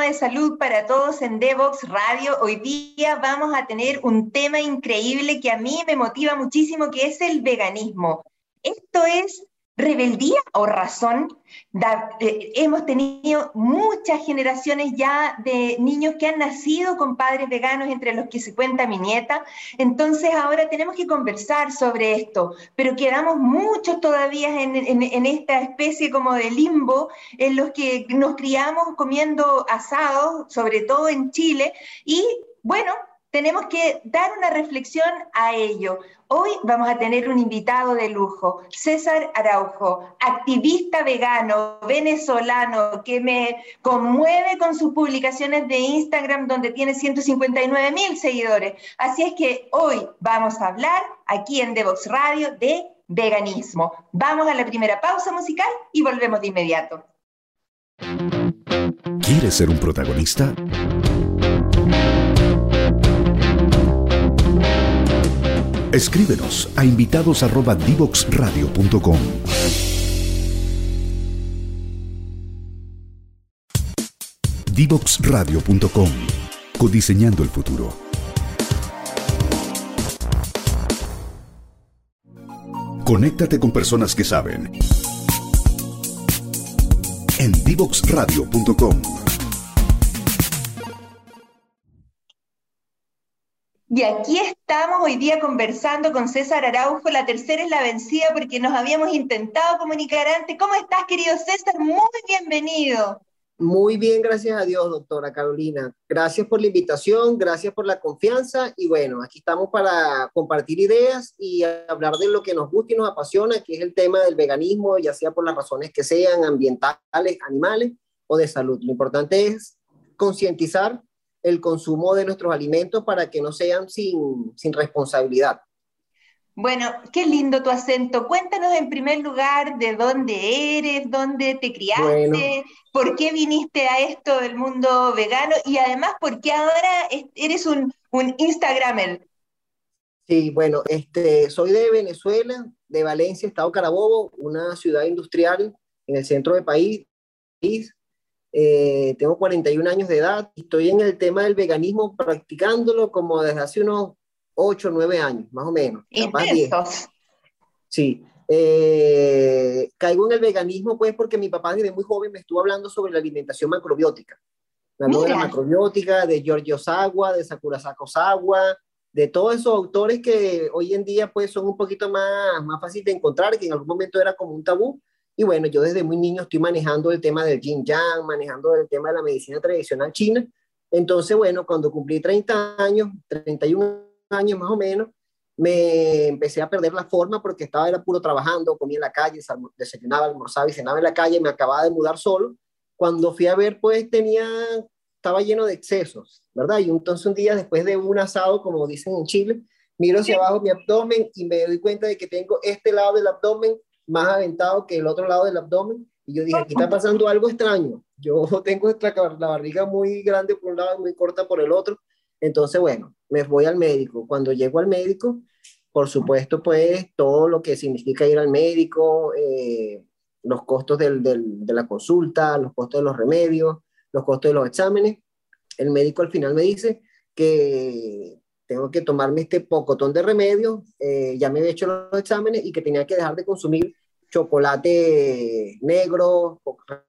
de salud para todos en Devox Radio. Hoy día vamos a tener un tema increíble que a mí me motiva muchísimo, que es el veganismo. Esto es rebeldía o razón. Eh, hemos tenido muchas generaciones ya de niños que han nacido con padres veganos, entre los que se cuenta mi nieta. Entonces ahora tenemos que conversar sobre esto, pero quedamos muchos todavía en, en esta especie como de limbo en los que nos criamos comiendo asados, sobre todo en Chile, y bueno, tenemos que dar una reflexión a ello. Hoy vamos a tener un invitado de lujo, César Araujo, activista vegano, venezolano, que me conmueve con sus publicaciones de Instagram, donde tiene 159 mil seguidores. Así es que hoy vamos a hablar aquí en Devox Radio de veganismo. Vamos a la primera pausa musical y volvemos de inmediato. ¿Quieres ser un protagonista? Escríbenos a invitados@divoxradio.com. Divoxradio.com. Codiseñando el futuro. Conéctate con personas que saben. En divoxradio.com. Y aquí estamos hoy día conversando con César Araujo. La tercera es la vencida porque nos habíamos intentado comunicar antes. ¿Cómo estás, querido César? Muy bienvenido. Muy bien, gracias a Dios, doctora Carolina. Gracias por la invitación, gracias por la confianza y bueno, aquí estamos para compartir ideas y hablar de lo que nos gusta y nos apasiona, que es el tema del veganismo, ya sea por las razones que sean ambientales, animales o de salud. Lo importante es concientizar el consumo de nuestros alimentos para que no sean sin, sin responsabilidad. Bueno, qué lindo tu acento. Cuéntanos en primer lugar de dónde eres, dónde te criaste, por qué viniste a esto del mundo vegano y además por qué ahora eres un, un Instagramer. Sí, bueno, este, soy de Venezuela, de Valencia, Estado Carabobo, una ciudad industrial en el centro del país. Eh, tengo 41 años de edad, estoy en el tema del veganismo practicándolo como desde hace unos 8 o 9 años, más o menos. Sí. Eh, caigo en el veganismo pues porque mi papá desde muy joven me estuvo hablando sobre la alimentación macrobiótica. Me habló de la macrobiótica, de Giorgio Sagua, de Sakura Sagua, de todos esos autores que hoy en día pues son un poquito más, más fácil de encontrar, que en algún momento era como un tabú, y bueno, yo desde muy niño estoy manejando el tema del yin yang, manejando el tema de la medicina tradicional china. Entonces, bueno, cuando cumplí 30 años, 31 años más o menos, me empecé a perder la forma porque estaba era puro trabajando, comía en la calle, desayunaba, almorzaba y cenaba en la calle, me acababa de mudar solo. Cuando fui a ver, pues tenía, estaba lleno de excesos, ¿verdad? Y entonces un día después de un asado, como dicen en Chile, miro hacia abajo mi abdomen y me doy cuenta de que tengo este lado del abdomen más aventado que el otro lado del abdomen. Y yo dije, aquí está pasando algo extraño. Yo tengo la barriga muy grande por un lado y muy corta por el otro. Entonces, bueno, me voy al médico. Cuando llego al médico, por supuesto, pues todo lo que significa ir al médico, eh, los costos del, del, de la consulta, los costos de los remedios, los costos de los exámenes. El médico al final me dice que tengo que tomarme este pocotón de remedios, eh, ya me había hecho los exámenes y que tenía que dejar de consumir chocolate negro,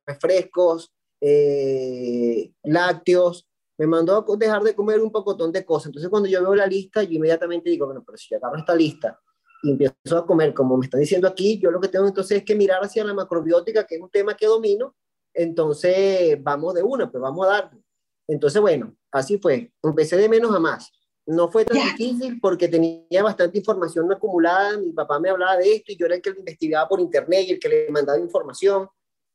refrescos, eh, lácteos. Me mandó a dejar de comer un pocotón de cosas. Entonces cuando yo veo la lista, yo inmediatamente digo, bueno, pero si ya agarro esta lista y empiezo a comer como me están diciendo aquí, yo lo que tengo entonces es que mirar hacia la macrobiótica, que es un tema que domino. Entonces vamos de una, pues vamos a darle. Entonces, bueno, así fue. Empecé de menos a más. No fue tan difícil porque tenía bastante información acumulada. Mi papá me hablaba de esto y yo era el que lo investigaba por internet y el que le mandaba información.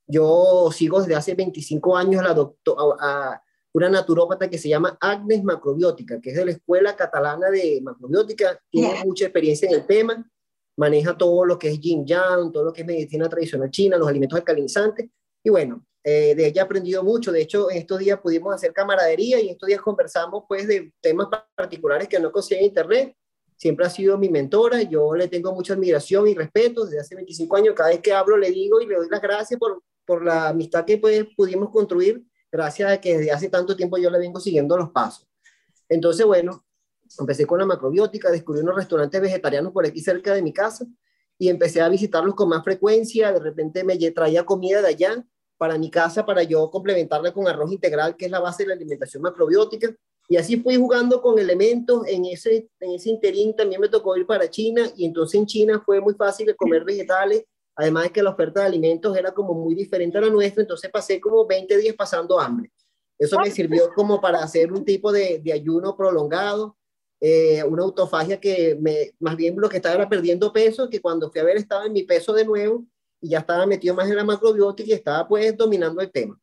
Yo sigo desde hace 25 años a, la a una naturópata que se llama Agnes Macrobiótica, que es de la Escuela Catalana de Macrobiótica. Tiene mucha experiencia en el tema. Maneja todo lo que es yin yang, todo lo que es medicina tradicional china, los alimentos alcalinizantes. Y bueno, eh, de ella he aprendido mucho. De hecho, en estos días pudimos hacer camaradería y en estos días conversamos pues de temas particulares que no conseguí en internet. siempre ha sido mi mentora, yo le tengo mucha admiración y respeto desde hace 25 años, cada vez que hablo le digo y le doy las gracias por, por la amistad que pues, pudimos construir, gracias a que desde hace tanto tiempo yo le vengo siguiendo los pasos. Entonces, bueno, empecé con la macrobiótica, descubrí unos restaurantes vegetarianos por aquí cerca de mi casa y empecé a visitarlos con más frecuencia, de repente me traía comida de allá para mi casa para yo complementarla con arroz integral, que es la base de la alimentación macrobiótica. Y así fui jugando con elementos. En ese, en ese interín también me tocó ir para China y entonces en China fue muy fácil comer vegetales. Además de que la oferta de alimentos era como muy diferente a la nuestra, entonces pasé como 20 días pasando hambre. Eso me sirvió como para hacer un tipo de, de ayuno prolongado, eh, una autofagia que me, más bien lo que estaba era perdiendo peso, que cuando fui a ver estaba en mi peso de nuevo y ya estaba metido más en la macrobiótica y estaba pues dominando el tema.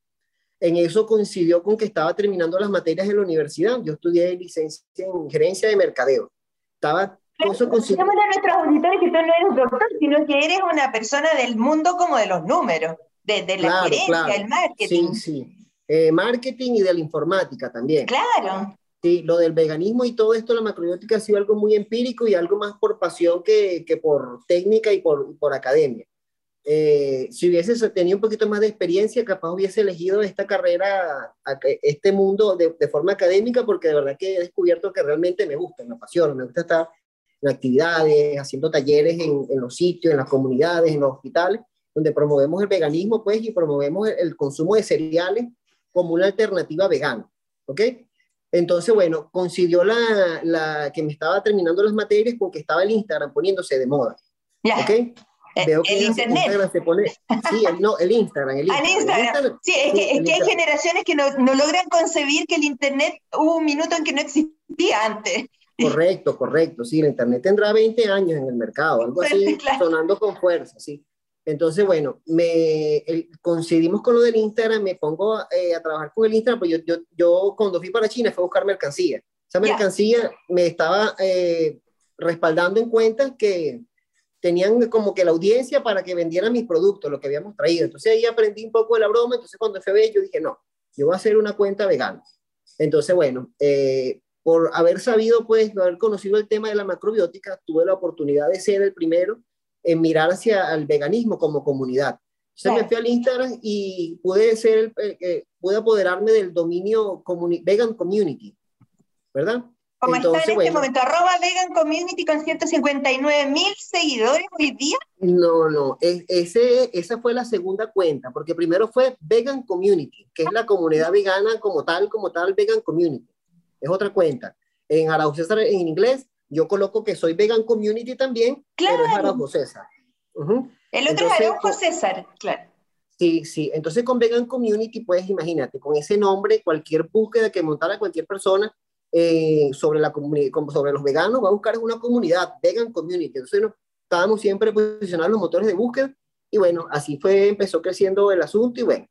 En eso coincidió con que estaba terminando las materias en la universidad. Yo estudié licencia en gerencia de mercadeo. Estaba eso coincidió. a nuestros auditores que tú no eres doctor, sino que eres una persona del mundo como de los números, de, de la gerencia, el marketing. Sí, sí. Eh, marketing y de la informática también. Claro. Sí, lo del veganismo y todo esto, la macrobiótica ha sido algo muy empírico y algo más por pasión que, que por técnica y por, por academia. Eh, si hubiese tenido un poquito más de experiencia, capaz hubiese elegido esta carrera, este mundo de, forma académica, porque de verdad que he descubierto que realmente me gusta, me apasiona, me gusta estar en actividades, haciendo talleres en, los sitios, en las comunidades, en los hospitales, donde promovemos el veganismo, pues, y promovemos el, consumo de cereales como una alternativa vegana, ¿ok? Entonces, bueno, coincidió la, la, que me estaba terminando las materias con que estaba el Instagram poniéndose de moda, ¿ok? Eh, Veo que el internet. se pone, sí, el, no, el Instagram. El Instagram. Sí, es que, es que hay generaciones que no, no, logran concebir que el internet hubo un minuto en que no existía antes. Correcto, correcto. Sí, el internet tendrá 20 años en el mercado, algo así, sonando con fuerza, sí. Entonces, bueno, me coincidimos con lo del Instagram, me pongo eh, a trabajar con el Instagram, pues yo, yo, yo, cuando fui para China fui a buscar mercancía. Esa mercancía me estaba eh, respaldando en cuenta que tenían como que la audiencia para que vendieran mis productos, lo que habíamos traído. Entonces ahí aprendí un poco de la broma, entonces cuando fue yo dije, no, yo voy a hacer una cuenta vegana. Entonces, bueno, eh, por haber sabido, pues, haber conocido el tema de la macrobiótica, tuve la oportunidad de ser el primero en mirar hacia el veganismo como comunidad. Entonces me fui al Instagram y pude ser, eh, eh, pude apoderarme del dominio vegan community, ¿verdad? Como está en este momento, arroba vegan community con 159 mil seguidores hoy día. No, no, ese, esa fue la segunda cuenta, porque primero fue vegan community, que es la comunidad vegana como tal, como tal, vegan community. Es otra cuenta. En Araujo César en inglés, yo coloco que soy vegan community también, claro. pero es Araujo César. El otro es Araujo César, claro. Sí, sí. Entonces con Vegan Community, pues imagínate, con ese nombre, cualquier búsqueda que montara cualquier persona, eh, sobre, la sobre los veganos, va a buscar una comunidad, vegan community. Entonces estábamos siempre posicionando los motores de búsqueda y bueno, así fue, empezó creciendo el asunto y bueno,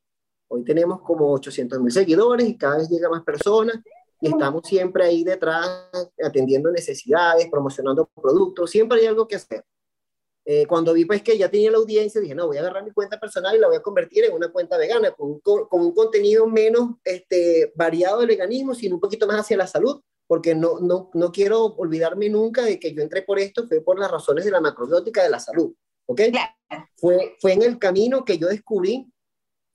hoy tenemos como 800 mil seguidores y cada vez llega más personas y estamos siempre ahí detrás atendiendo necesidades, promocionando productos, siempre hay algo que hacer. Eh, cuando vi pues que ya tenía la audiencia, dije, no, voy a agarrar mi cuenta personal y la voy a convertir en una cuenta vegana, con, con, un contenido menos este, variado del veganismo, sino un poquito más hacia la salud, porque no, no, no quiero olvidarme nunca de que yo entré por esto, fue por las razones de la macrobiótica de la salud, ¿ok? Fue, fue en el camino que yo descubrí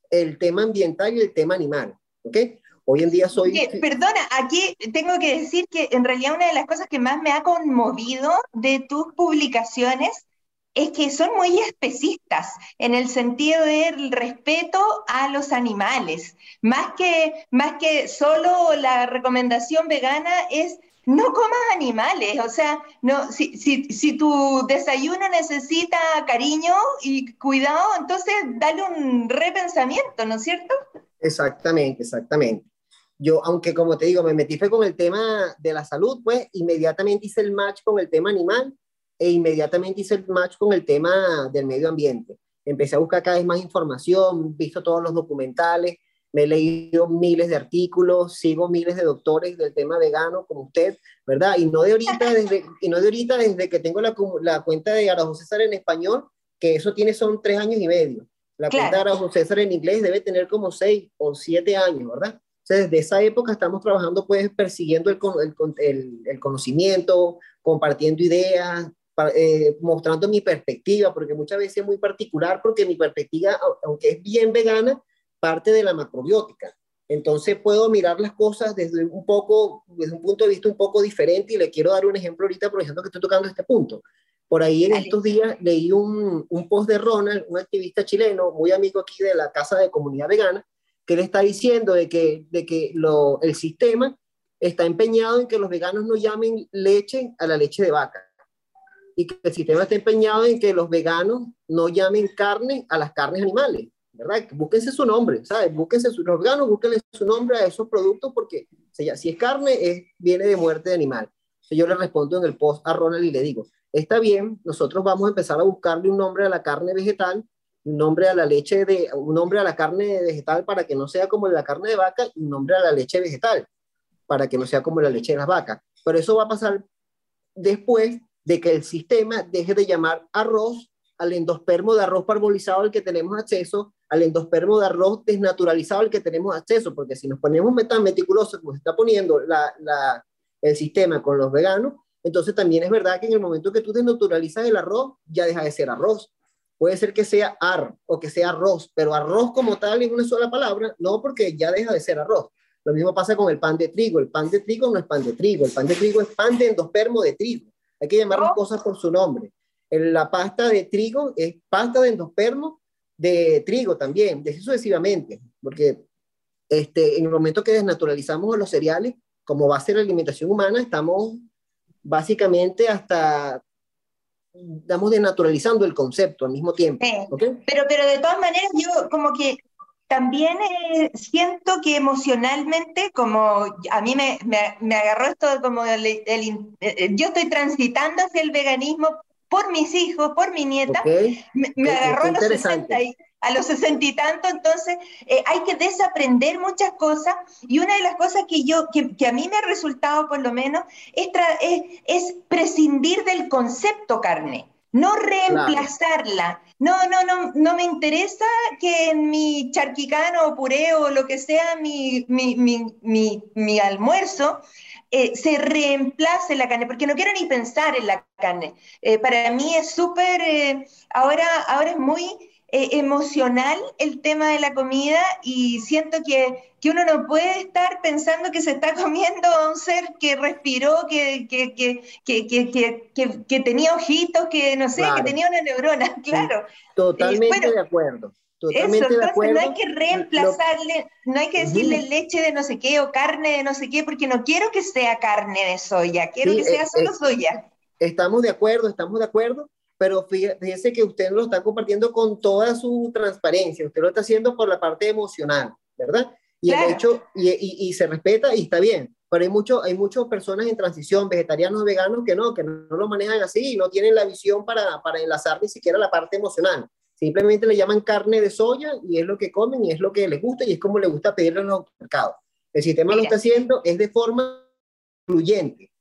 el tema ambiental y el tema animal, ¿ok? Hoy en día soy... perdona, aquí tengo que decir que en realidad una de las cosas que más me ha conmovido de tus publicaciones es que son muy especistas en el sentido del respeto a los animales. Más que, más que solo la recomendación vegana es no comas animales. O sea, no, si, si, tu desayuno necesita cariño y cuidado, entonces dale un repensamiento, ¿no es cierto? Exactamente, exactamente. Yo, aunque como te digo, me metí fue con el tema de la salud, pues inmediatamente hice el match con el tema animal e inmediatamente hice el match con el tema del medio ambiente. Empecé a buscar cada vez más información, visto todos los documentales, me he leído miles de artículos, sigo miles de doctores del tema vegano como usted, ¿verdad? Y no de ahorita, desde, y no de ahorita desde que tengo la, la cuenta de Araújo César en español, que eso tiene son tres años y medio. La cuenta de Araújo César en inglés debe tener como seis o siete años, ¿verdad? O desde esa época estamos trabajando, pues, persiguiendo el, el, el conocimiento, compartiendo ideas, eh, mostrando mi perspectiva, porque muchas veces es muy particular, porque mi perspectiva, aunque es bien vegana, parte de la macrobiótica. Entonces puedo mirar las cosas desde un poco, desde un punto de vista un poco diferente y le quiero dar un ejemplo ahorita, aprovechando que estoy tocando este punto. Por ahí en estos días leí un, un, post de Ronald, un activista chileno, muy amigo aquí de la Casa de Comunidad Vegana, que le está diciendo de que, de que lo, el sistema está empeñado en que los veganos no llamen leche a la leche de vaca y que el sistema está empeñado en que los veganos no llamen carne a las carnes animales, ¿verdad? Búsquense su nombre, ¿sabes? Búsquense su, los veganos, búsquenle su nombre a esos productos porque si es carne, es, viene de muerte de animal. yo le respondo en el post a Ronald y le digo, está bien, nosotros vamos a empezar a buscarle un nombre a la carne vegetal un nombre a la leche de, un nombre a la carne vegetal para que no sea como la carne de vaca y un nombre a la leche vegetal para que no sea como la leche de las vacas. Pero eso va a pasar después de que el sistema deje de llamar arroz al endospermo de arroz parbolizado al que tenemos acceso, al endospermo de arroz desnaturalizado al que tenemos acceso, porque si nos ponemos tan meticulosos como se está poniendo la, la, el sistema con los veganos, entonces también es verdad que en el momento que tú desnaturalizas el arroz, ya deja de ser arroz. Puede ser que sea ar o que sea arroz, pero arroz como tal en una sola palabra, no porque ya deja de ser arroz. Lo mismo pasa con el pan de trigo. El pan de trigo no es pan de trigo, el pan de trigo es pan de endospermo de trigo. Hay que llamar las oh. cosas por su nombre. La pasta de trigo es pasta de endospermo de trigo también, de sucesivamente, porque este, en el momento que desnaturalizamos los cereales como base de la alimentación humana, estamos básicamente hasta estamos denaturalizando el concepto al mismo tiempo. pero, pero de todas maneras yo como que también eh, siento que emocionalmente, como a mí me, me, agarró esto como el, eh, yo estoy transitando hacia el veganismo por mis hijos, por mi nieta, me, agarró a los 60 y, a los sesenta y tanto, entonces eh, hay que desaprender muchas cosas y una de las cosas que yo, que, que a mí me ha resultado por lo menos, es, es, prescindir del concepto carne, no reemplazarla. No, no, no, no me interesa que en mi charquicano o puré o lo que sea mi, mi, mi, mi almuerzo, eh, se reemplace la carne, porque no quiero ni pensar en la carne. Eh, para mí es súper, ahora, ahora es muy eh, emocional el tema de la comida y siento que, que, uno no puede estar pensando que se está comiendo a un ser que respiró, que, que, que, que tenía ojitos, que no sé, que tenía una neurona, claro. Totalmente de acuerdo. Totalmente de acuerdo. no hay que reemplazarle, no hay que decirle leche de no sé qué o carne de no sé qué, porque no quiero que sea carne de soya, quiero que sea eh, solo soya. Estamos de acuerdo, estamos de acuerdo, pero fíjese que usted lo está compartiendo con toda su transparencia, usted lo está haciendo por la parte emocional, ¿verdad? Y el hecho, y, y, se respeta y está bien, pero hay, mucho, hay muchas personas en transición, vegetarianos, veganos, que no, que no, lo manejan así y no tienen la visión para, para enlazar ni siquiera la parte emocional. Simplemente le llaman carne de soya y es lo que comen y es lo que les gusta y es como les gusta pedirlo en los mercados. El sistema lo está haciendo es de forma fluyente,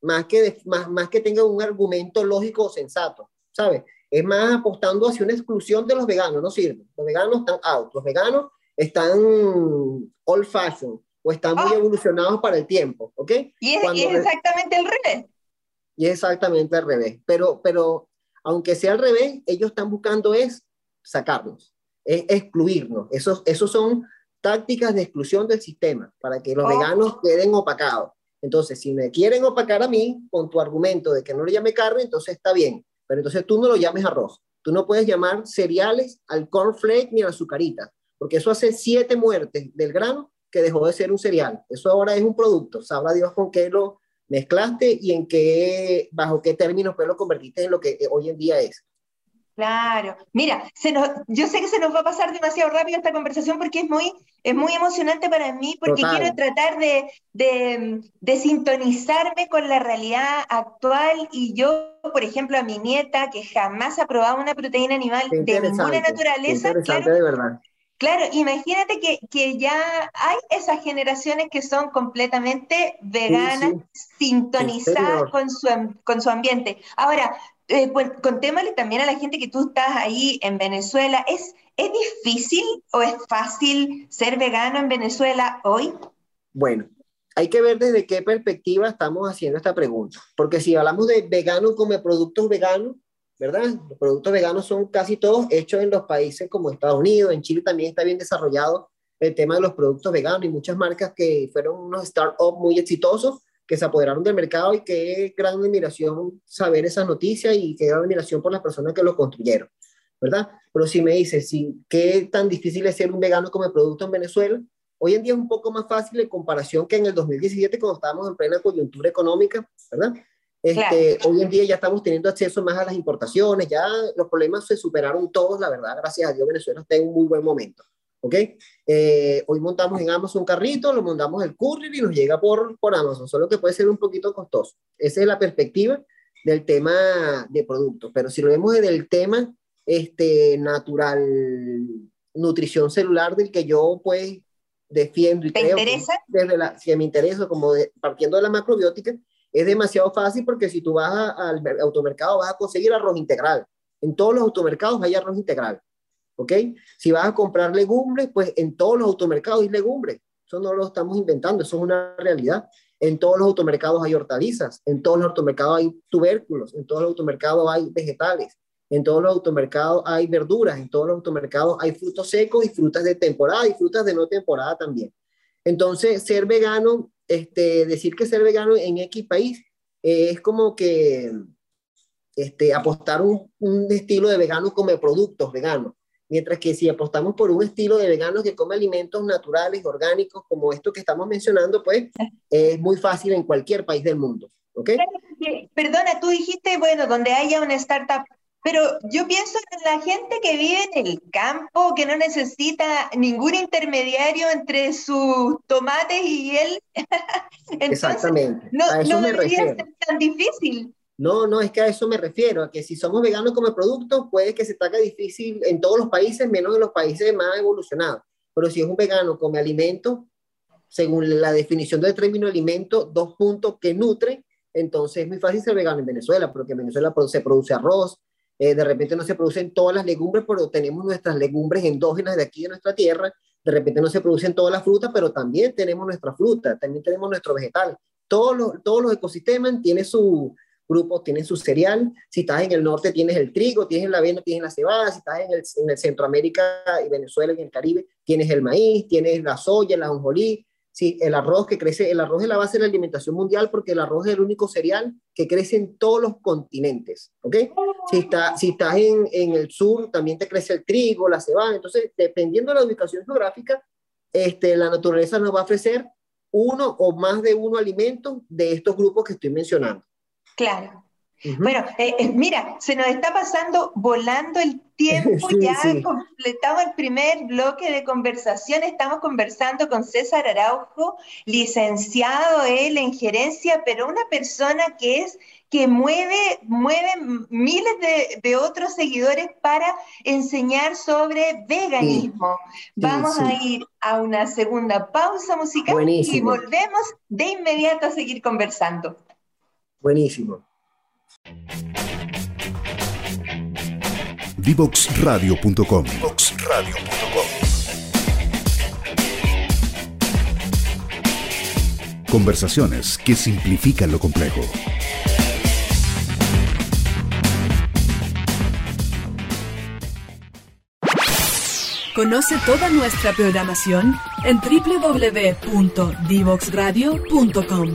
más que, más, más que tenga un argumento lógico o sensato. ¿Sabes? Es más apostando hacia una exclusión de los veganos, no sirve. Los veganos están out, los veganos están old fashion o están muy ah. evolucionados para el tiempo, ¿ok? Y es, exactamente al revés. Y es exactamente al revés. Pero, pero aunque sea al revés, ellos están buscando es sacarnos, es excluirnos. Esos, esos son tácticas de exclusión del sistema para que los oh. veganos queden opacados. Entonces, si me quieren opacar a mí con tu argumento de que no le llame carne, entonces está bien. Pero entonces tú no lo llames arroz. Tú no puedes llamar cereales al cornflake ni a la azucarita, porque eso hace siete muertes del grano que dejó de ser un cereal. Eso ahora es un producto. Sabrá Dios con qué lo mezclaste y en qué, bajo qué términos pues lo convertiste en lo que hoy en día es. Claro, mira, se nos, yo sé que se nos va a pasar demasiado rápido esta conversación porque es muy, es muy emocionante para mí, porque quiero tratar de, de, sintonizarme con la realidad actual y yo, por ejemplo, a mi nieta, que jamás ha probado una proteína animal de ninguna naturaleza, claro, de verdad. Claro, imagínate que, que, ya hay esas generaciones que son completamente veganas, sintonizadas con su, con su ambiente. Ahora, eh, contémosle también a la gente que tú estás ahí en Venezuela. ¿Es, ¿Es difícil o es fácil ser vegano en Venezuela hoy? Bueno, hay que ver desde qué perspectiva estamos haciendo esta pregunta, porque si hablamos de veganos como productos veganos, ¿verdad? Los productos veganos son casi todos hechos en los países como Estados Unidos, en Chile también está bien desarrollado el tema de los productos veganos y muchas marcas que fueron unos startups muy exitosos que se apoderaron del mercado y qué gran admiración saber esas noticias y qué gran admiración por las personas que lo construyeron, ¿verdad? Pero si me dices, si, ¿qué tan difícil es ser un vegano como producto en Venezuela? Hoy en día es un poco más fácil en comparación que en el 2017 cuando estábamos en plena coyuntura económica, ¿verdad? Este, Hoy en día ya estamos teniendo acceso más a las importaciones, ya los problemas se superaron todos, la verdad, gracias a Dios Venezuela está en un muy buen momento. ¿Ok? Eh, hoy montamos en Amazon un carrito, lo montamos el courier y nos llega por, por Amazon, solo que puede ser un poquito costoso. Esa es la perspectiva del tema de productos, pero si lo vemos desde el tema este, natural, nutrición celular, del que yo pues defiendo y ¿Te creo interesa? desde la, si me interesa, como partiendo de la macrobiótica, es demasiado fácil porque si tú vas al automercado vas a conseguir arroz integral. En todos los automercados hay arroz integral. ¿Ok? Si vas a comprar legumbres, pues en todos los automercados hay legumbres. Eso no lo estamos inventando, eso es una realidad. En todos los automercados hay hortalizas, en todos los automercados hay tubérculos, en todos los automercados hay vegetales, en todos los automercados hay verduras, en todos los automercados hay frutos secos y frutas de temporada y frutas de no temporada también. Entonces, ser vegano, este, decir que ser vegano en X país eh, es como que este, apostar un, estilo de vegano como productos veganos. Mientras que si apostamos por un estilo de veganos que come alimentos naturales, orgánicos, como esto que estamos mencionando, pues es muy fácil en cualquier país del mundo. ¿Ok? Perdona, tú dijiste, bueno, donde haya una startup, pero yo pienso en la gente que vive en el campo, que no necesita ningún intermediario entre sus tomates y él. Entonces, Exactamente. No, no debería ser tan difícil. No, no, es que a eso me refiero, a que si somos veganos como producto, puede que se te haga difícil en todos los países, menos en los países más evolucionados. Pero si es un vegano come alimento, según la definición del término alimento, dos puntos que nutre, entonces es muy fácil ser vegano en Venezuela, porque en Venezuela se produce arroz, eh, de repente no se producen todas las legumbres, pero tenemos nuestras legumbres endógenas de aquí de nuestra tierra, de repente no se producen todas las frutas, pero también tenemos nuestra fruta, también tenemos nuestro vegetal. Todos los, todos los ecosistemas tienen su, grupos tienen su cereal. Si estás en el norte, tienes el trigo, tienes la avena, tienes la cebada. Si estás en el, en el Centroamérica y Venezuela y en el Caribe, tienes el maíz, tienes la soya, la ajonjolí. Sí, el arroz que crece, el arroz es la base de la alimentación mundial porque el arroz es el único cereal que crece en todos los continentes, ¿ok? Si, si estás en, en el sur, también te crece el trigo, la cebada. Entonces, dependiendo de la ubicación geográfica, este, la naturaleza nos va a ofrecer uno o más de uno alimentos de estos grupos que estoy mencionando. Claro. Bueno, eh, eh, mira, se nos está pasando volando el tiempo, ya completamos el primer bloque de conversación, estamos conversando con César Araujo, licenciado él en gerencia, pero una persona que es que mueve, mueve miles de, otros seguidores para enseñar sobre veganismo. Vamos a ir a una segunda pausa musical y volvemos de inmediato a seguir conversando. Buenísimo. Divoxradio.com Conversaciones que simplifican lo complejo. Conoce toda nuestra programación en www.divoxradio.com.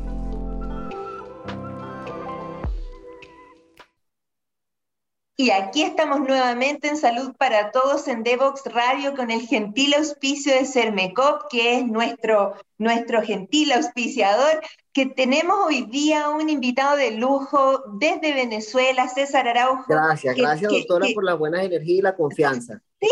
Y aquí estamos nuevamente en Salud para Todos en Devox Radio con el gentil auspicio de Cermecop, que es nuestro, nuestro gentil auspiciador, que tenemos hoy día un invitado de lujo desde Venezuela, César Araujo. Gracias, gracias doctora por la buena energía y la confianza. Sí,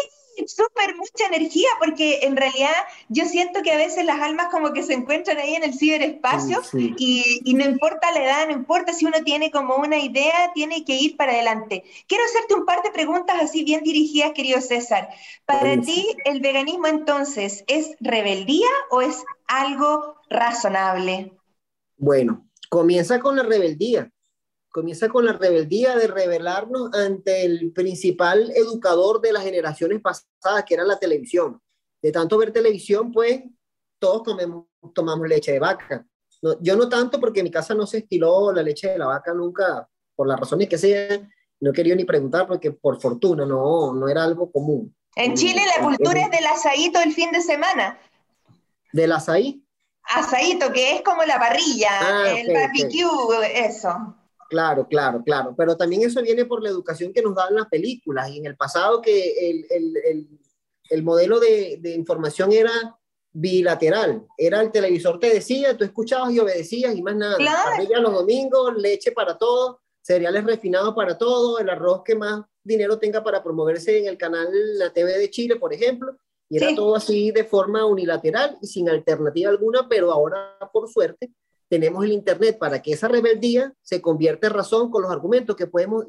súper mucha energía, porque en realidad yo siento que a veces las almas como que se encuentran ahí en el ciberespacio Y, y, no importa la edad, no importa si uno tiene como una idea, tiene que ir para adelante. Quiero hacerte un par de preguntas así bien dirigidas, querido César. Para ti, ¿el veganismo entonces es rebeldía o es algo razonable? Bueno, comienza con la rebeldía comienza con la rebeldía de rebelarnos ante el principal educador de las generaciones pasadas, que era la televisión. De tanto ver televisión, pues todos comemos, tomamos leche de vaca. yo no tanto porque en mi casa no se estiló la leche de la vaca nunca, por las razones que sea, no quería ni preguntar porque por fortuna no, no era algo común. En Chile la cultura es del asadito el fin de semana. ¿Del azaí? Asadito, que es como la parrilla, ah, el barbecue, eso. Claro, claro, claro. Pero también eso viene por la educación que nos dan las películas. Y en el pasado que el, el, el, modelo de, de, información era bilateral. Era el televisor te decía, tú escuchabas y obedecías y más nada. Claro. los domingos, leche para todo, cereales refinados para todo, el arroz que más dinero tenga para promoverse en el canal, la TV de Chile, por ejemplo. Y era todo así de forma unilateral y sin alternativa alguna, pero ahora, por suerte, tenemos el Internet para que esa rebeldía se convierta en razón con los argumentos que podemos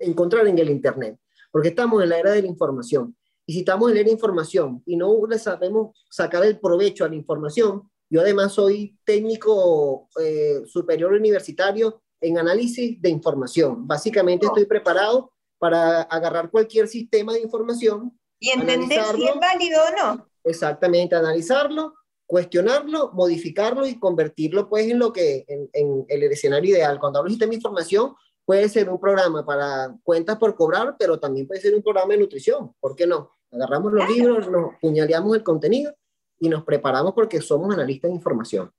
encontrar en el Internet, porque estamos en la era de la información. Y si estamos en la era de información y no le sabemos sacar el provecho a la información, yo además soy técnico eh, superior universitario en análisis de información. Básicamente estoy preparado para agarrar cualquier sistema de información. Y entender si es válido o no. Exactamente, analizarlo cuestionarlo, modificarlo y convertirlo pues en lo que, en, en el escenario ideal. Cuando hablo de sistema de información, puede ser un programa para cuentas por cobrar, pero también puede ser un programa de nutrición, ¿por qué no? Agarramos los libros, nos puñaleamos el contenido y nos preparamos porque somos analistas de información.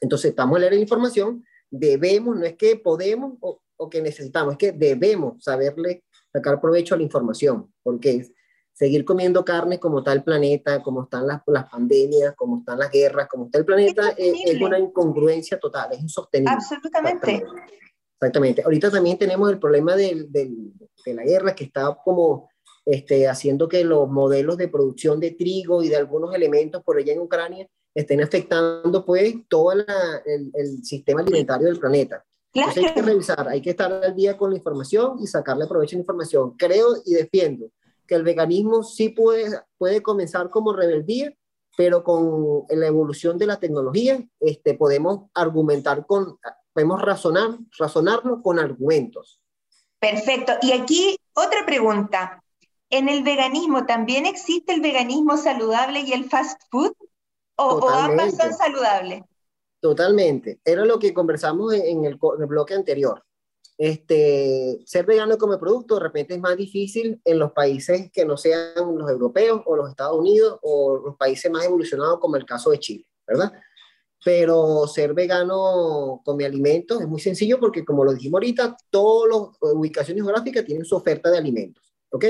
Entonces, estamos en la de información, debemos, no es que podemos o, o, que necesitamos, es que debemos saberle sacar provecho a la información, porque seguir comiendo carne como está el planeta, como están las, las pandemias, como están las guerras, como está el planeta, es, es una incongruencia total, es insostenible. Absolutamente. Exactamente. Ahorita también tenemos el problema del, del, de la guerra que está como este, haciendo que los modelos de producción de trigo y de algunos elementos por allá en Ucrania estén afectando pues todo la, el, el, sistema alimentario del planeta. Claro. Entonces hay que revisar, hay que estar al día con la información y sacarle provecho a la información. Creo y defiendo que el veganismo sí puede, puede comenzar como rebeldía, pero con la evolución de la tecnología este, podemos argumentar con, podemos razonar, razonarlo con argumentos. Perfecto. Y aquí otra pregunta. ¿En el veganismo también existe el veganismo saludable y el fast food? ¿O, o ambas son saludables? Totalmente. Era lo que conversamos en el, en el bloque anterior este, ser vegano como producto de repente es más difícil en los países que no sean los europeos o los Estados Unidos o los países más evolucionados como el caso de Chile, ¿verdad? Pero ser vegano con mi alimentos es muy sencillo porque como lo dijimos ahorita, todas las ubicaciones geográficas tienen su oferta de alimentos, ¿ok?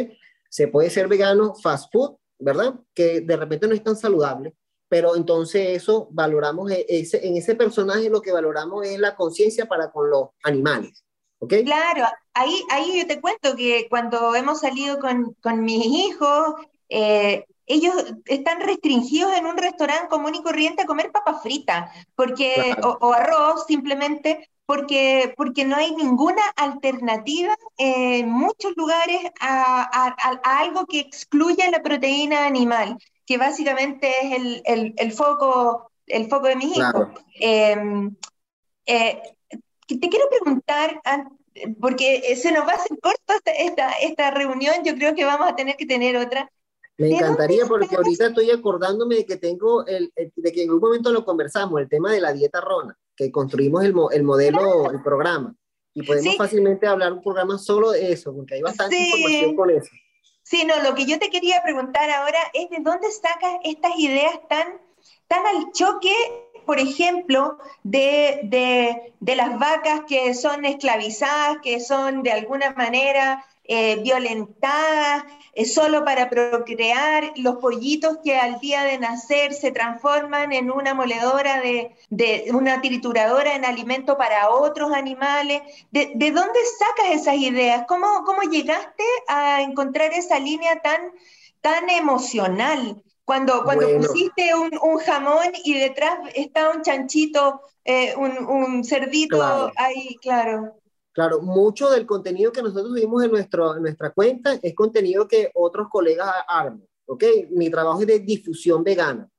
Se puede ser vegano fast food, ¿verdad? Que de repente no es tan saludable, pero entonces eso valoramos, e, ese, en ese personaje lo que valoramos es la conciencia para con los animales. Claro, ahí, ahí yo te cuento que cuando hemos salido con, con mis hijos, eh, ellos están restringidos en un restaurante común y corriente a comer papas fritas porque, o, arroz simplemente porque, porque no hay ninguna alternativa en muchos lugares a, a, algo que excluya la proteína animal, que básicamente es el, el, el foco, el foco de mis hijos. Em, eh, te quiero preguntar, porque se nos va a hacer corto esta, esta, reunión, yo creo que vamos a tener que tener otra. Me encantaría porque ahorita estoy acordándome de que tengo, el, de que en un momento lo conversamos, el tema de la dieta rona, que construimos el, el modelo, el programa. Y podemos fácilmente hablar un programa solo de eso, porque hay bastante información con eso. Sí, no, lo que yo te quería preguntar ahora es de dónde sacas estas ideas tan, tan al choque por ejemplo, de, de, las vacas que son esclavizadas, que son de alguna manera eh, violentadas, eh, solo para procrear, los pollitos que al día de nacer se transforman en una moledora de, una trituradora en alimento para otros animales. ¿De, dónde sacas esas ideas? ¿Cómo, ¿Cómo llegaste a encontrar esa línea tan, tan emocional? Cuando, cuando pusiste un, un, jamón y detrás está un chanchito, eh, un, un, cerdito ahí, claro. Claro, mucho del contenido que nosotros vimos en, nuestro, en nuestra cuenta es contenido que otros colegas arman, ¿ok? Mi trabajo es de difusión vegana.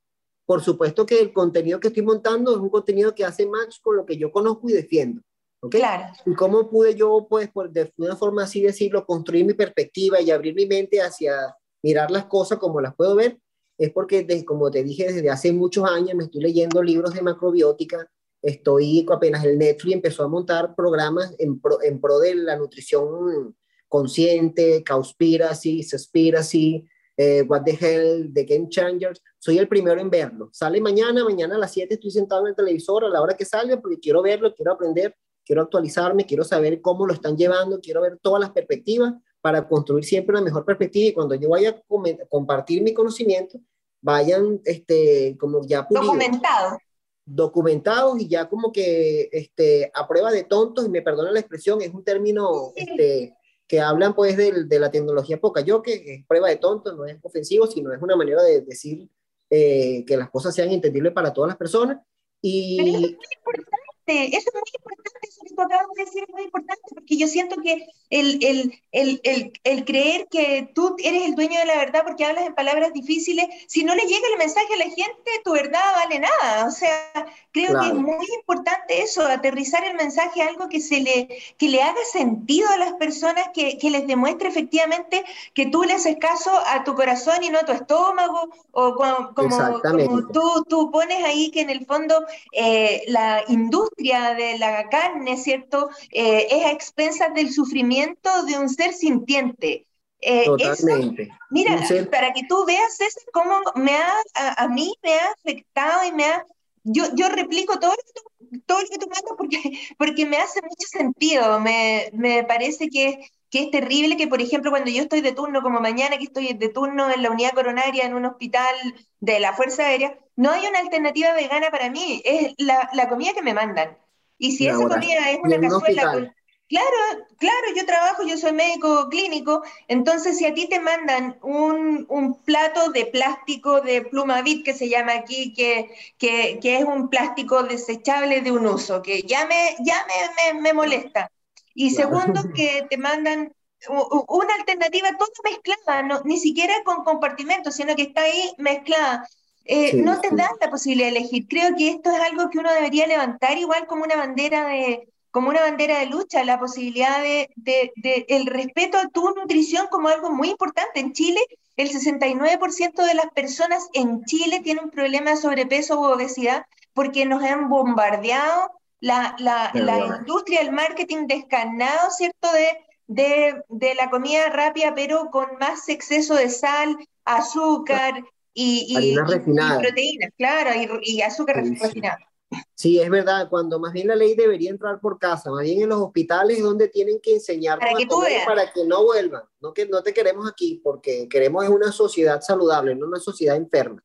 Por supuesto que el contenido que estoy montando es un contenido que hace match con lo que yo conozco y defiendo, ¿ok? Claro. Y cómo pude yo, pues, por, de una forma así decirlo, construir mi perspectiva y abrir mi mente hacia mirar las cosas como las puedo ver, es porque, desde, como te dije, desde hace muchos años me estoy leyendo libros de macrobiótica, estoy apenas el Netflix empezó a montar programas en pro, en pro de la nutrición consciente, Cowspiracy, Suspiracy, eh, What the Hell, The Game Changers. Soy el primero en verlo. Sale mañana, mañana a las 7 estoy sentado en el televisor a la hora que salga porque quiero verlo, quiero aprender, quiero actualizarme, quiero saber cómo lo están llevando, quiero ver todas las perspectivas para construir siempre una mejor perspectiva y cuando yo vaya a compartir mi conocimiento, vayan este, como ya Documentado documentados. Y ya como que este, a prueba de tontos, y me perdona la expresión, es un término este, que hablan pues de, de la tecnología poca. Yo, que es prueba de tontos, no es ofensivo, sino es una manera de decir eh, que las cosas sean entendibles para todas las personas. Y... eso es muy importante, eso es muy importante, eso que tú acabas de decir es muy importante, porque yo siento que el, el, el, el, el creer que tú eres el dueño de la verdad porque hablas en palabras difíciles, si no le llega el mensaje a la gente, tu verdad vale nada. O sea, creo que es muy importante eso, aterrizar el mensaje a algo que, se le, que le haga sentido a las personas, que, que les demuestre efectivamente que tú le haces caso a tu corazón y no a tu estómago, o como, como, tú, tú, pones ahí que en el fondo eh, la industria de la carne, ¿cierto?, eh, es a expensas del sufrimiento de un ser sintiente. Eh, Totalmente. mira, para que tú veas eso, cómo me ha, a, mí me ha afectado y me ha... Yo, yo replico todo lo que tú, todo lo que tú mandas porque, porque me hace mucho sentido. Me, me parece que, que es terrible que, por ejemplo, cuando yo estoy de turno, como mañana que estoy de turno en la unidad coronaria en un hospital de la Fuerza Aérea, no hay una alternativa vegana para mí, es la, la comida que me mandan. Y si esa comida es una cazuela Claro, claro, yo trabajo, yo soy médico clínico, entonces si a ti te mandan un, plato de plástico de plumavit que se llama aquí, que, que, es un plástico desechable de un uso, que ya me, ya me, molesta. Y segundo, que te mandan una alternativa toda mezclada, no, ni siquiera con compartimentos, sino que está ahí mezclada. Eh, no te dan la posibilidad de elegir. Creo que esto es algo que uno debería levantar igual como una bandera de, como una bandera de lucha, la posibilidad de, el respeto a tu nutrición como algo muy importante. En Chile, el 69% de las personas en Chile tienen un problema de sobrepeso u obesidad porque nos han bombardeado la, la, la industria, el marketing descarnado, ¿cierto?, de, de, la comida rápida, pero con más exceso de sal, azúcar y, y, proteínas, claro, y, azúcar refinado. Sí, es verdad, cuando más bien la ley debería entrar por casa, más bien en los hospitales es donde tienen que enseñar para, que, para que no vuelvan, no que no te queremos aquí, porque queremos es una sociedad saludable, no una sociedad enferma.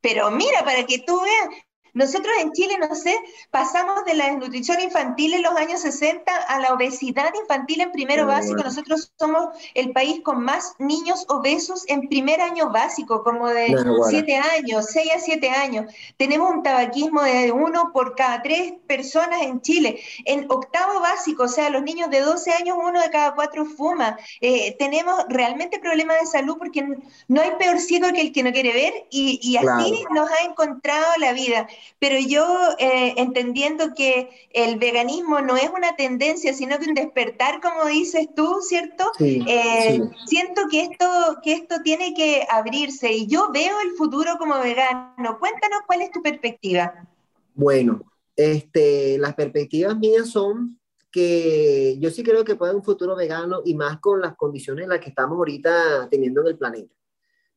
Pero mira, para que tú veas, nosotros en Chile, no sé, pasamos de la desnutrición infantil en los años 60 a la obesidad infantil en primero básico. Nosotros somos el país con más niños obesos en primer año básico, como de 7 años, 6 a 7 años. Tenemos un tabaquismo de uno por cada tres personas en Chile. En octavo básico, o sea, los niños de 12 años, uno de cada cuatro fuma. Eh, tenemos realmente problemas de salud porque no hay peor ciego que el que no quiere ver y, así nos ha encontrado la vida pero yo eh, entendiendo que el veganismo no es una tendencia, sino que un despertar, como dices tú, ¿cierto? Eh, siento que esto, que esto tiene que abrirse y yo veo el futuro como vegano. Cuéntanos cuál es tu perspectiva. Bueno, este, las perspectivas mías son que yo sí creo que puede haber un futuro vegano y más con las condiciones en las que estamos ahorita teniendo en el planeta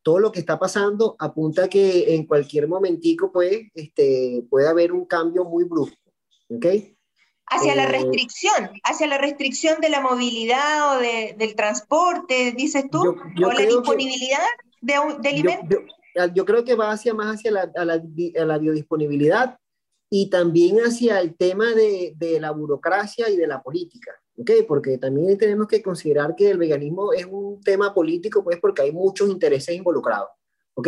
todo lo que está pasando apunta que en cualquier momentico pues, este, puede haber un cambio muy brusco. ¿ok? Hacia la eh, restricción, hacia la restricción de la movilidad o del transporte, dices tú, o la disponibilidad de, alimentos. Yo, creo que va hacia más hacia la, la, biodisponibilidad y también hacia el tema de, de, la burocracia y de la política, ¿ok? Porque también tenemos que considerar que el veganismo es un tema político, pues porque hay muchos intereses involucrados, ¿ok?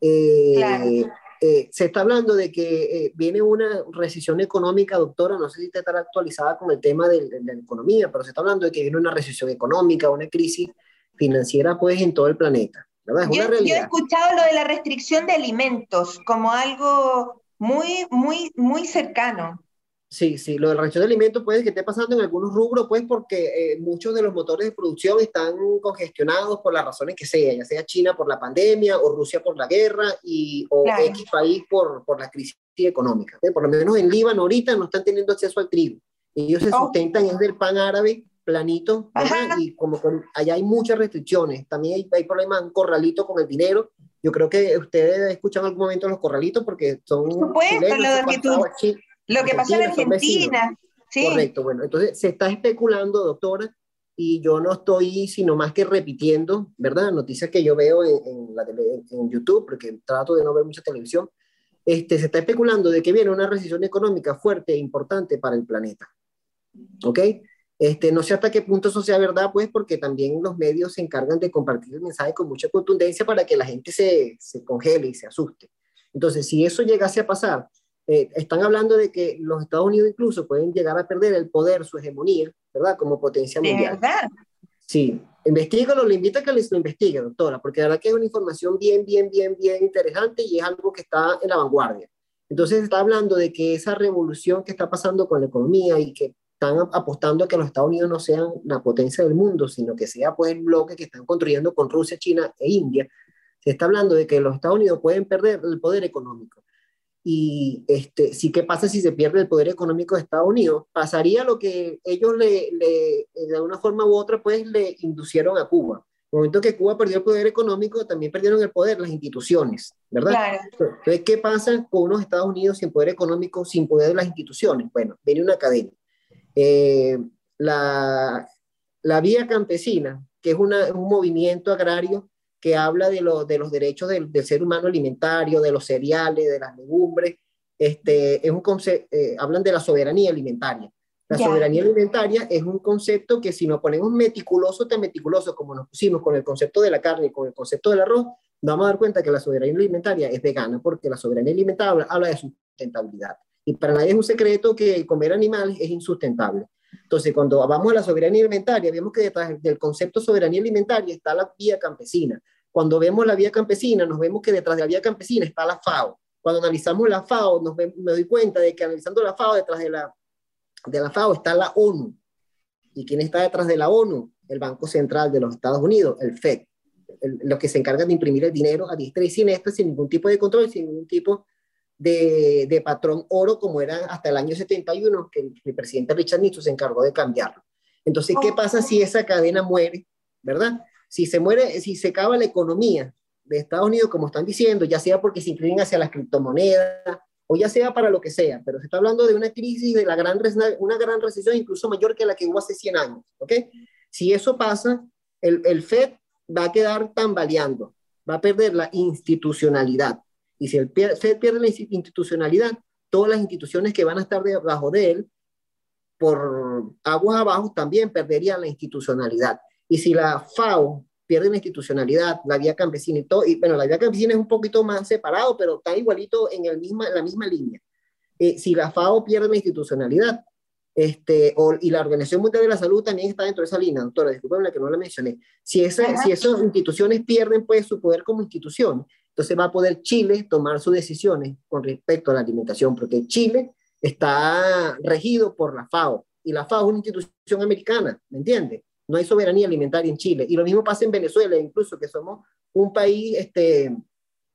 Eh, claro. Eh, se está hablando de que eh, viene una recesión económica, doctora, no sé si está actualizada con el tema de, la economía, pero se está hablando de que viene una recesión económica, una crisis financiera pues en todo el planeta. ¿verdad? yo, yo, he escuchado lo de la restricción de alimentos como algo muy, muy, muy cercano. Sí, sí, lo de la restricción de alimentos puede que esté pasando en algunos rubros, pues porque eh, muchos de los motores de producción están congestionados por las razones que sea, ya sea China por la pandemia o Rusia por la guerra y, o X país por, por la crisis económica. ¿eh? Por lo menos en Líbano ahorita no están teniendo acceso al trigo. Ellos se oh. sustentan es del pan árabe planito y como allá hay muchas restricciones, también hay, hay problemas en corralito con el dinero. Yo creo que ustedes escuchan en algún momento los corralitos porque son... Por supuesto, lo que tú... Lo que pasó en Argentina. Sí. Correcto, bueno, entonces se está especulando, doctora, y yo no estoy sino más que repitiendo, ¿verdad? Noticias que yo veo en, la en YouTube, porque trato de no ver mucha televisión. Este, se está especulando de que viene una recesión económica fuerte e importante para el planeta. ¿Ok? Este, no sé hasta qué punto eso sea verdad, pues, porque también los medios se encargan de compartir el mensaje con mucha contundencia para que la gente se, se congele y se asuste. Entonces, si eso llegase a pasar, eh, están hablando de que los Estados Unidos incluso pueden llegar a perder el poder, su hegemonía, ¿verdad? Como potencia mundial. ¿Verdad? Sí, investigalo, le invito a que lo investigue, doctora, porque la verdad que es una información bien, bien, bien, bien interesante y es algo que está en la vanguardia. Entonces está hablando de que esa revolución que está pasando con la economía y que están apostando a que los Estados Unidos no sean la potencia del mundo, sino que sea pues el bloque que están construyendo con Rusia, China e India, se está hablando de que los Estados Unidos pueden perder el poder económico y este, sí, ¿qué pasa si se pierde el poder económico de Estados Unidos? Pasaría lo que ellos le, le, de una forma u otra, pues le inducieron a Cuba. En el momento que Cuba perdió el poder económico, también perdieron el poder las instituciones, ¿verdad? Claro. Entonces, ¿qué pasa con unos Estados Unidos sin poder económico, sin poder de las instituciones? Bueno, viene una cadena. Eh, la, la vía campesina, que es una, un movimiento agrario que habla de, de los derechos del, ser humano alimentario, de los cereales, de las legumbres. Este, es un eh, hablan de la soberanía alimentaria. La soberanía alimentaria es un concepto que si nos ponemos meticuloso, tan meticuloso como nos pusimos con el concepto de la carne y con el concepto del arroz, nos vamos a dar cuenta que la soberanía alimentaria es vegana, porque la soberanía alimentaria habla de sustentabilidad. Y para nadie es un secreto que comer animales es insustentable. Entonces, cuando vamos a la soberanía alimentaria, vemos que detrás del concepto soberanía alimentaria está la vía campesina. Cuando vemos la vía campesina, nos vemos que detrás de la vía campesina está la FAO. Cuando analizamos la FAO, nos me doy cuenta de que analizando la FAO, detrás de la, de la FAO está la ONU. ¿Y quién está detrás de la ONU? El Banco Central de los Estados Unidos, el FED. los que se encargan de imprimir el dinero a diestra y siniestra sin ningún tipo de control, sin ningún tipo de, de, patrón oro como era hasta el año 71, que el, presidente Richard Nixon se encargó de cambiarlo. Entonces, ¿qué pasa si esa cadena muere? ¿Verdad? Si se muere, si se acaba la economía de Estados Unidos, como están diciendo, ya sea porque se inclinan hacia las criptomonedas o ya sea para lo que sea, pero se está hablando de una crisis, de la gran, una gran recesión incluso mayor que la que hubo hace 100 años, ¿ok? Si eso pasa, el, el FED va a quedar tambaleando, va a perder la institucionalidad. Y si el FED pierde la institucionalidad, todas las instituciones que van a estar debajo de él, por aguas abajo, también perderían la institucionalidad. Y si la FAO pierde la institucionalidad, la vía campesina y todo, y bueno, la vía campesina es un poquito más separado, pero está igualito en el misma, la misma línea. Eh, si la FAO pierde la institucionalidad, este, o, y la Organización Mundial de la Salud también está dentro de esa línea, doctora, discúlpeme que no la mencioné. Si, esa, si esas instituciones pierden pues su poder como institución, entonces va a poder Chile tomar sus decisiones con respecto a la alimentación, porque Chile está regido por la FAO y la FAO es una institución americana, ¿me entiende? No hay soberanía alimentaria en Chile. Y lo mismo pasa en Venezuela, incluso que somos un país, este,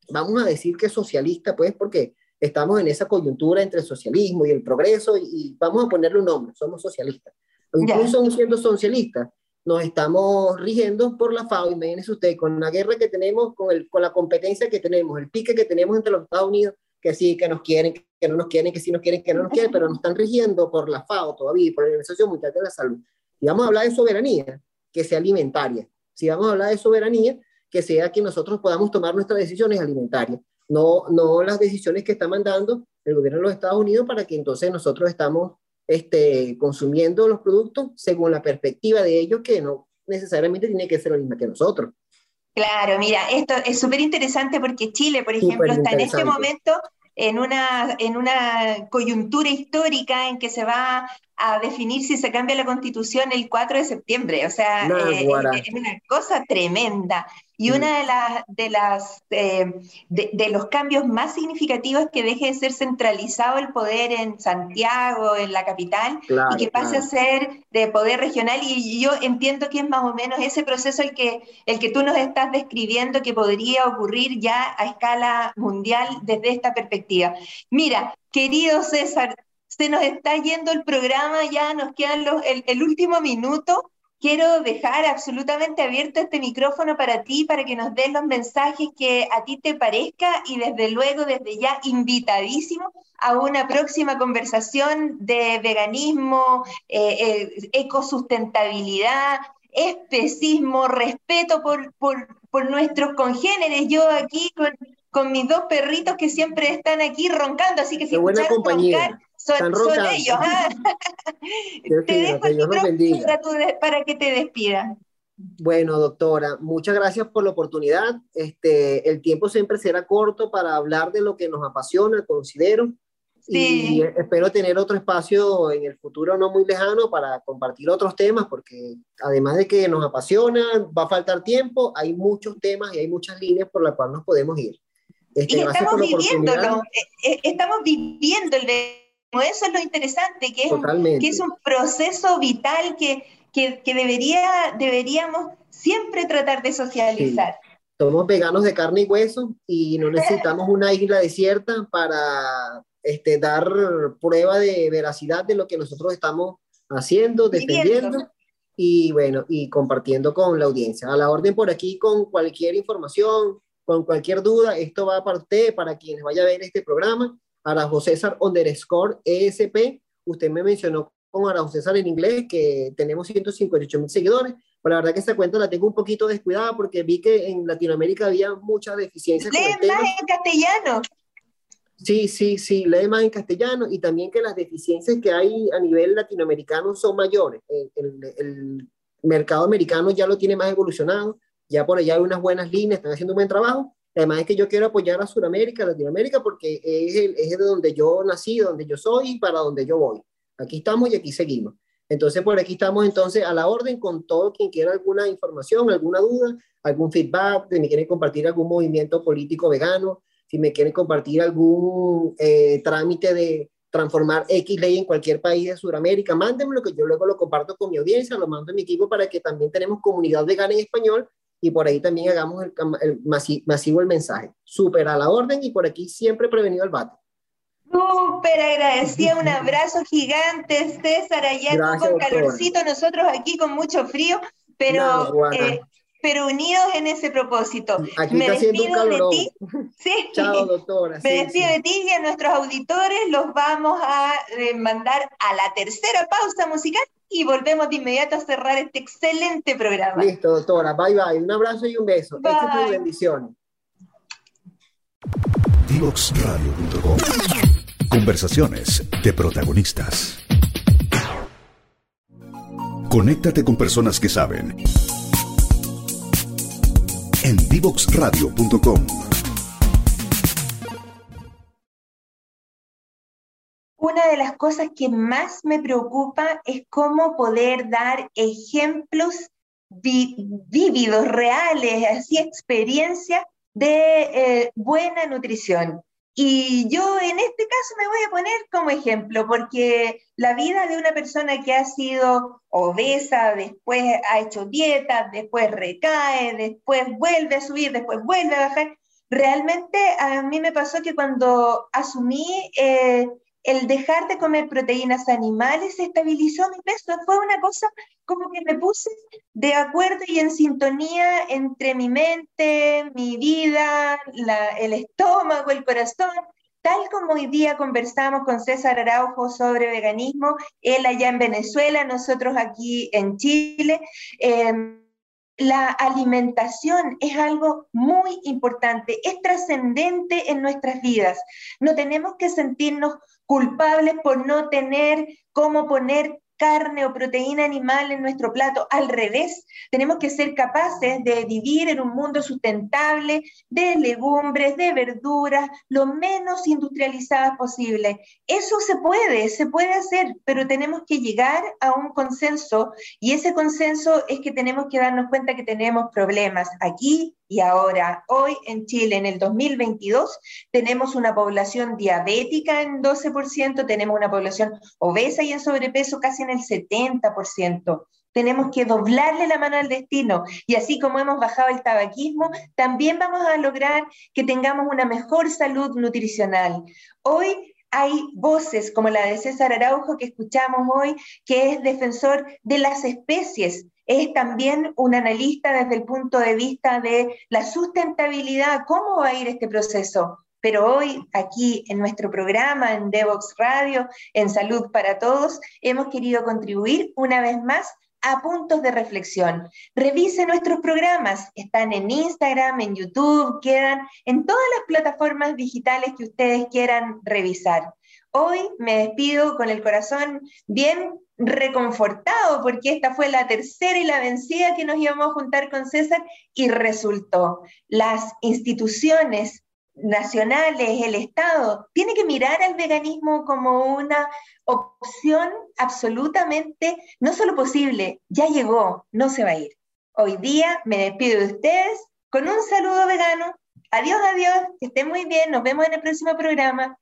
vamos a decir que socialista, pues porque estamos en esa coyuntura entre el socialismo y el progreso y, vamos a ponerle un nombre, somos socialistas. incluso siendo socialistas, nos estamos rigiendo por la FAO. Imagínense usted, con la guerra que tenemos, con, el, con la competencia que tenemos, el pique que tenemos entre los Estados Unidos que sí, que nos quieren, que no nos quieren, que sí nos quieren, que no nos quieren, pero nos están rigiendo por la FAO todavía, por la Organización Mundial de la Salud. Y vamos a hablar de soberanía, que sea alimentaria. Si vamos a hablar de soberanía, que sea que nosotros podamos tomar nuestras decisiones alimentarias, no, no las decisiones que está mandando el gobierno de los Estados Unidos para que entonces nosotros estamos este, consumiendo los productos según la perspectiva de ellos, que no necesariamente tiene que ser la misma que nosotros. Claro, mira, esto es súper interesante porque Chile, por ejemplo, está en este momento en una, en una coyuntura histórica en que se va a definir si se cambia la constitución el 4 de septiembre. O sea, eh, es una cosa tremenda. Y mm. una de las, de, las eh, de, los cambios más significativos es que deje de ser centralizado el poder en Santiago, en la capital, y que pase a ser de poder regional. Y yo entiendo que es más o menos ese proceso el que, el que tú nos estás describiendo que podría ocurrir ya a escala mundial desde esta perspectiva. Mira, querido César, se nos está yendo el programa, ya nos quedan los, el, el último minuto quiero dejar absolutamente abierto este micrófono para ti, para que nos des los mensajes que a ti te parezca y desde luego, desde ya, invitadísimo a una próxima conversación de veganismo, eh, eh, ecosustentabilidad, especismo, respeto por, por, por, nuestros congéneres. Yo aquí con, con, mis dos perritos que siempre están aquí roncando, así que si buena compañía son, ellos. ¿ah? te dejo el para, que te despidan. Bueno, doctora, muchas gracias por la oportunidad. Este, el tiempo siempre será corto para hablar de lo que nos apasiona, considero. Y espero tener otro espacio en el futuro no muy lejano para compartir otros temas, porque además de que nos apasiona, va a faltar tiempo, hay muchos temas y hay muchas líneas por las cuales nos podemos ir. Este, y estamos viviéndolo, eh, eh, estamos viviendo el eso es lo interesante, que es, un, que es un proceso vital que, que, que debería, deberíamos siempre tratar de socializar. Somos veganos de carne y hueso y no necesitamos una isla desierta para este, dar prueba de veracidad de lo que nosotros estamos haciendo, defendiendo y bueno, y compartiendo con la audiencia. A la orden por aquí con cualquier información, con cualquier duda, esto va para usted, para quienes vaya a ver este programa Arajo César underscore ESP. Usted me mencionó con Arajo César en inglés que tenemos 158 mil seguidores, pero la verdad que esta cuenta la tengo un poquito descuidada porque vi que en Latinoamérica había muchas deficiencias. Lee más en castellano. Sí, sí, sí, lee más en castellano y también que las deficiencias que hay a nivel latinoamericano son mayores. El, el mercado americano ya lo tiene más evolucionado, ya por allá hay unas buenas líneas, están haciendo un buen trabajo, Además es que yo quiero apoyar a Sudamérica, Latinoamérica, porque es, el, es de donde yo nací, donde yo soy y para donde yo voy. Aquí estamos y aquí seguimos. Entonces, por aquí estamos entonces a la orden con todo quien quiera alguna información, alguna duda, algún feedback, si me quieren compartir algún movimiento político vegano, si me quieren compartir algún eh, trámite de transformar X ley en cualquier país de Sudamérica, mándenmelo que yo luego lo comparto con mi audiencia, lo mando a mi equipo para que también tenemos comunidad vegana en español y por ahí también hagamos el, masivo el mensaje. Súper a la orden y por aquí siempre prevenido el bate. Súper agradecida, un abrazo gigante, César, allá con calorcito, nosotros aquí con mucho frío, pero, eh, pero unidos en ese propósito. Aquí me despido de ti. Sí. Chao, doctora. Me despido de ti y a nuestros auditores los vamos a eh, mandar a la tercera pausa musical y volvemos de inmediato a cerrar este excelente programa. Listo, doctora. Bye bye. Un abrazo y un beso. Bye. y bendiciones. Divoxradio.com Conversaciones de protagonistas. Conéctate con personas que saben. En divoxradio.com una de las cosas que más me preocupa es cómo poder dar ejemplos vívidos, reales, así experiencias de eh, buena nutrición. Y yo en este caso me voy a poner como ejemplo, porque la vida de una persona que ha sido obesa, después ha hecho dieta, después recae, después vuelve a subir, después vuelve a bajar, realmente a mí me pasó que cuando asumí eh, el dejar de comer proteínas animales estabilizó mi peso. Fue una cosa como que me puse de acuerdo y en sintonía entre mi mente, mi vida, el estómago, el corazón. tal como hoy día conversamos con César Araujo sobre veganismo, él allá en Venezuela, nosotros aquí en Chile, em, la alimentación es algo muy importante, es trascendente en nuestras vidas. No tenemos que sentirnos culpables por no tener cómo poner carne o proteína animal en nuestro plato. Al revés, tenemos que ser capaces de vivir en un mundo sustentable de legumbres, de verduras, lo menos industrializadas posible. Eso se puede, se puede hacer, pero tenemos que llegar a un consenso y ese consenso es que tenemos que darnos cuenta que tenemos problemas aquí y ahora, hoy en Chile, en el 2022, tenemos una población diabética en 12%, tenemos una población obesa y en sobrepeso casi en el 70%. Tenemos que doblarle la mano al destino y así como hemos bajado el tabaquismo, también vamos a lograr que tengamos una mejor salud nutricional. Hoy hay voces como la de César Araujo que escuchamos hoy, que es defensor de las especies, es también un analista desde el punto de vista de la sustentabilidad, cómo va a ir este proceso. Pero hoy, aquí en nuestro programa, en Devox Radio, en Salud para Todos, hemos querido contribuir una vez más a puntos de reflexión. Revise nuestros programas, están en Instagram, en YouTube, quedan en todas las plataformas digitales que ustedes quieran revisar. Hoy me despido con el corazón bien reconfortado porque esta fue la tercera y la vencida que nos íbamos a juntar con César y resultó. Las instituciones nacionales, el Estado, tiene que mirar al veganismo como una opción absolutamente, no solo posible, ya llegó, no se va a ir. Hoy día me despido de ustedes con un saludo vegano. Adiós, adiós, que estén muy bien, nos vemos en el próximo programa.